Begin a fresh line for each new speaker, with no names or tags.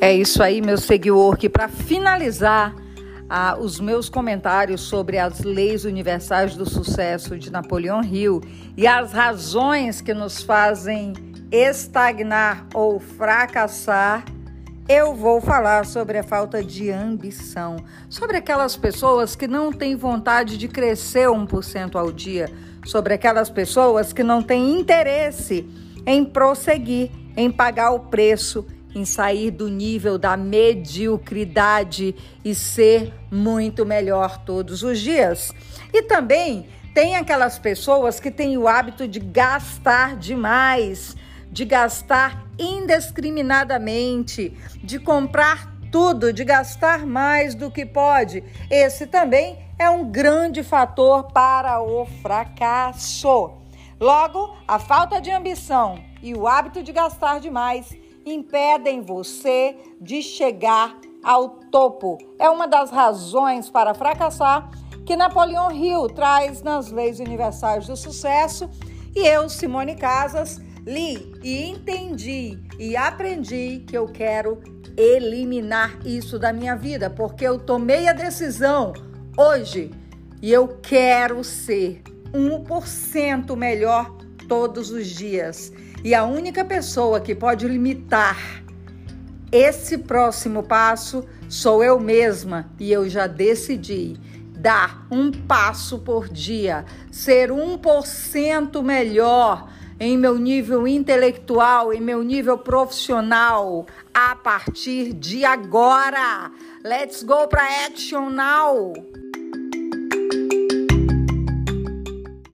É isso aí, meu seguidor, que para finalizar ah, os meus comentários sobre as leis universais do sucesso de Napoleão Hill e as razões que nos fazem estagnar ou fracassar, eu vou falar sobre a falta de ambição, sobre aquelas pessoas que não têm vontade de crescer 1% ao dia, sobre aquelas pessoas que não têm interesse em prosseguir, em pagar o preço em sair do nível da mediocridade e ser muito melhor todos os dias. E também tem aquelas pessoas que têm o hábito de gastar demais, de gastar indiscriminadamente, de comprar tudo, de gastar mais do que pode. Esse também é um grande fator para o fracasso. Logo, a falta de ambição e o hábito de gastar demais impedem você de chegar ao topo. É uma das razões para fracassar que Napoleão Hill traz nas leis universais do sucesso e eu, Simone Casas, li e entendi e aprendi que eu quero eliminar isso da minha vida, porque eu tomei a decisão hoje e eu quero ser 1% melhor todos os dias. E a única pessoa que pode limitar esse próximo passo sou eu mesma e eu já decidi dar um passo por dia, ser 1% melhor em meu nível intelectual, em meu nível profissional a partir de agora. Let's go para action now.